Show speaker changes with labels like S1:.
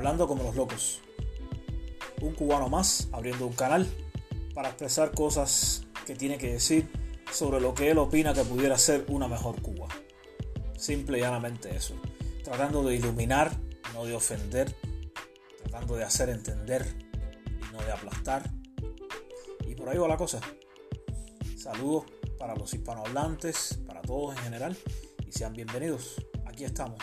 S1: hablando como los locos. Un cubano más abriendo un canal para expresar cosas que tiene que decir sobre lo que él opina que pudiera ser una mejor Cuba. Simple y llanamente eso. Tratando de iluminar, no de ofender. Tratando de hacer entender y no de aplastar. Y por ahí va la cosa. Saludos para los hispanohablantes, para todos en general y sean bienvenidos. Aquí estamos.